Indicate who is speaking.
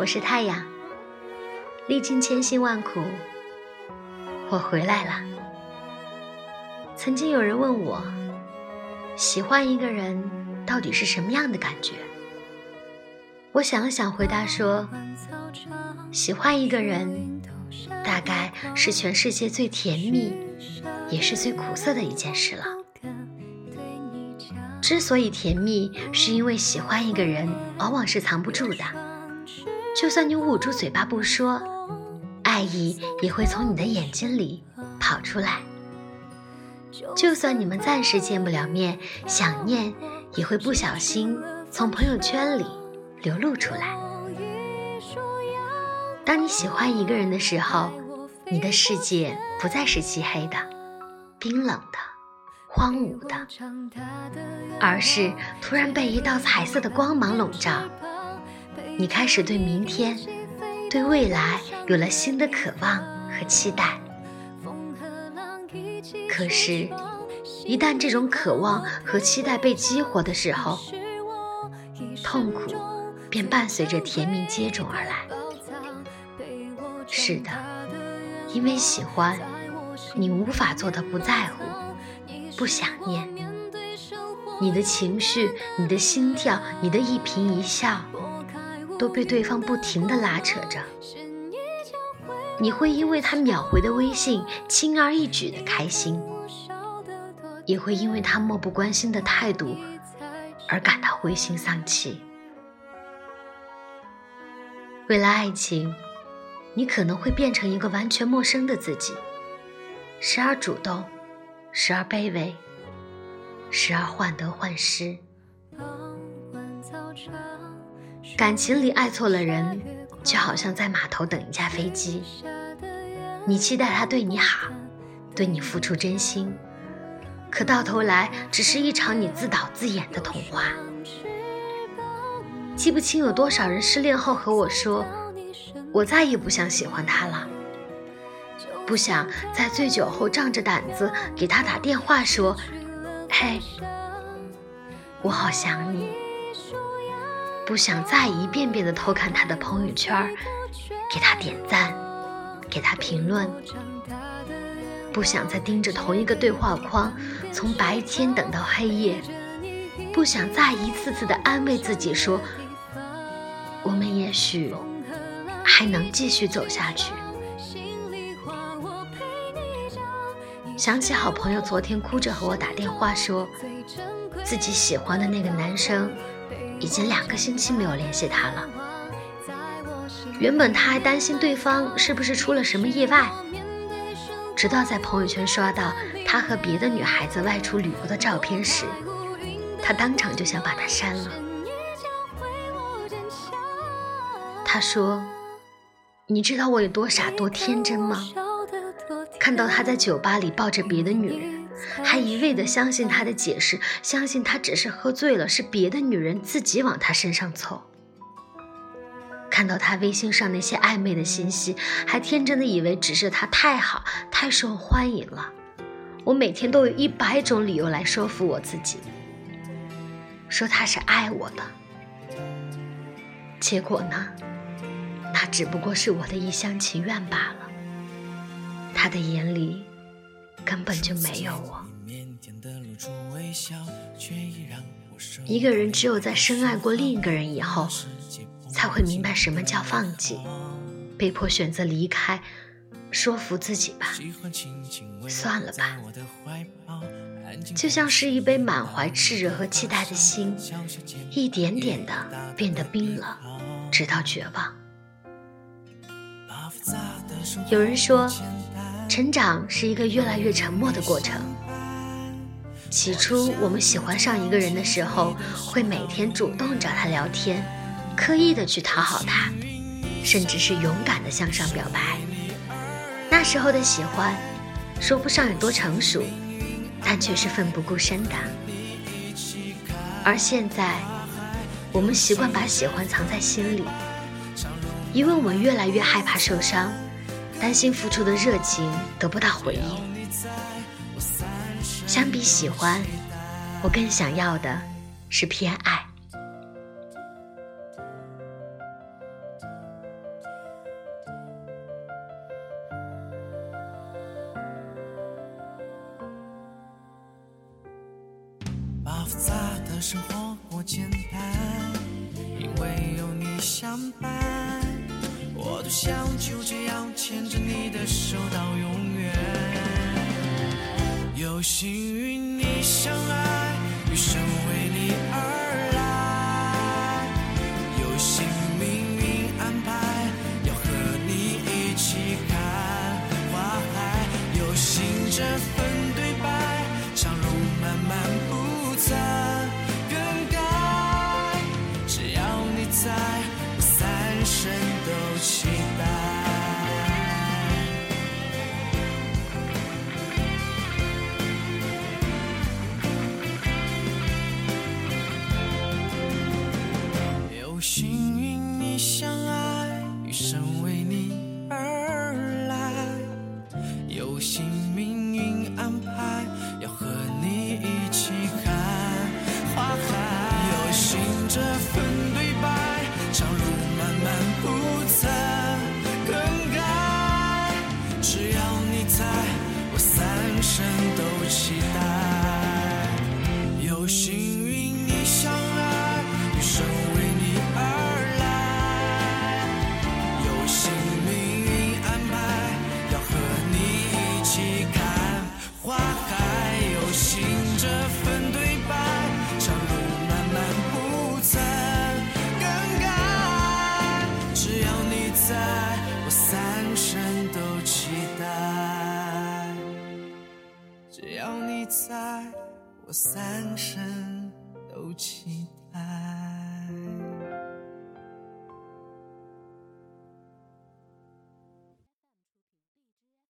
Speaker 1: 我是太阳，历经千辛万苦，我回来了。曾经有人问我，喜欢一个人到底是什么样的感觉？我想了想，回答说，喜欢一个人，大概是全世界最甜蜜，也是最苦涩的一件事了。之所以甜蜜，是因为喜欢一个人往往是藏不住的。就算你捂住嘴巴不说，爱意也会从你的眼睛里跑出来。就算你们暂时见不了面，想念也会不小心从朋友圈里流露出来。当你喜欢一个人的时候，你的世界不再是漆黑的、冰冷的、荒芜的，而是突然被一道彩色的光芒笼罩。你开始对明天、对未来有了新的渴望和期待。可是，一旦这种渴望和期待被激活的时候，痛苦便伴随着甜蜜接踵而来。是的，因为喜欢，你无法做到不在乎、不想念。你的情绪、你的心跳、你的一颦一笑。都被对方不停地拉扯着，你会因为他秒回的微信轻而易举的开心，也会因为他漠不关心的态度而感到灰心丧气。为了爱情，你可能会变成一个完全陌生的自己，时而主动，时而卑微，时而患得患失。感情里爱错了人，就好像在码头等一架飞机。你期待他对你好，对你付出真心，可到头来只是一场你自导自演的童话。记不清有多少人失恋后和我说：“我再也不想喜欢他了，不想在醉酒后仗着胆子给他打电话说，嘿，我好想你。”不想再一遍遍的偷看他的朋友圈，给他点赞，给他评论。不想再盯着同一个对话框，从白天等到黑夜。不想再一次次的安慰自己说，我们也许还能继续走下去。想起好朋友昨天哭着和我打电话，说自己喜欢的那个男生。已经两个星期没有联系他了。原本他还担心对方是不是出了什么意外，直到在朋友圈刷到他和别的女孩子外出旅游的照片时，他当场就想把他删了。他说：“你知道我有多傻多天真吗？看到他在酒吧里抱着别的女人。”还一味的相信他的解释，相信他只是喝醉了，是别的女人自己往他身上凑。看到他微信上那些暧昧的信息，还天真的以为只是他太好，太受欢迎了。我每天都有一百种理由来说服我自己，说他是爱我的。结果呢，那只不过是我的一厢情愿罢了。他的眼里。根本就没有我。一个人只有在深爱过另一个人以后，才会明白什么叫放弃，被迫选择离开，说服自己吧，算了吧。就像是一杯满怀炽热和期待的心，一点点的变得冰冷，直到绝望。有人说。成长是一个越来越沉默的过程。起初，我们喜欢上一个人的时候，会每天主动找他聊天，刻意的去讨好他，甚至是勇敢的向上表白。那时候的喜欢，说不上有多成熟，但却是奋不顾身的。而现在，我们习惯把喜欢藏在心里，因为我们越来越害怕受伤。担心付出的热情得不到回应。相比喜欢我更想要的是偏爱。
Speaker 2: 把复杂的生活过简单因为有你相伴。想就这样牵着你的手到永远。有幸与你相爱，余生为你而来，有幸命运安排，要和你一起看花海，有幸这份对白，长路漫漫不曾更改，只要你在，有只要你在我三生都期待。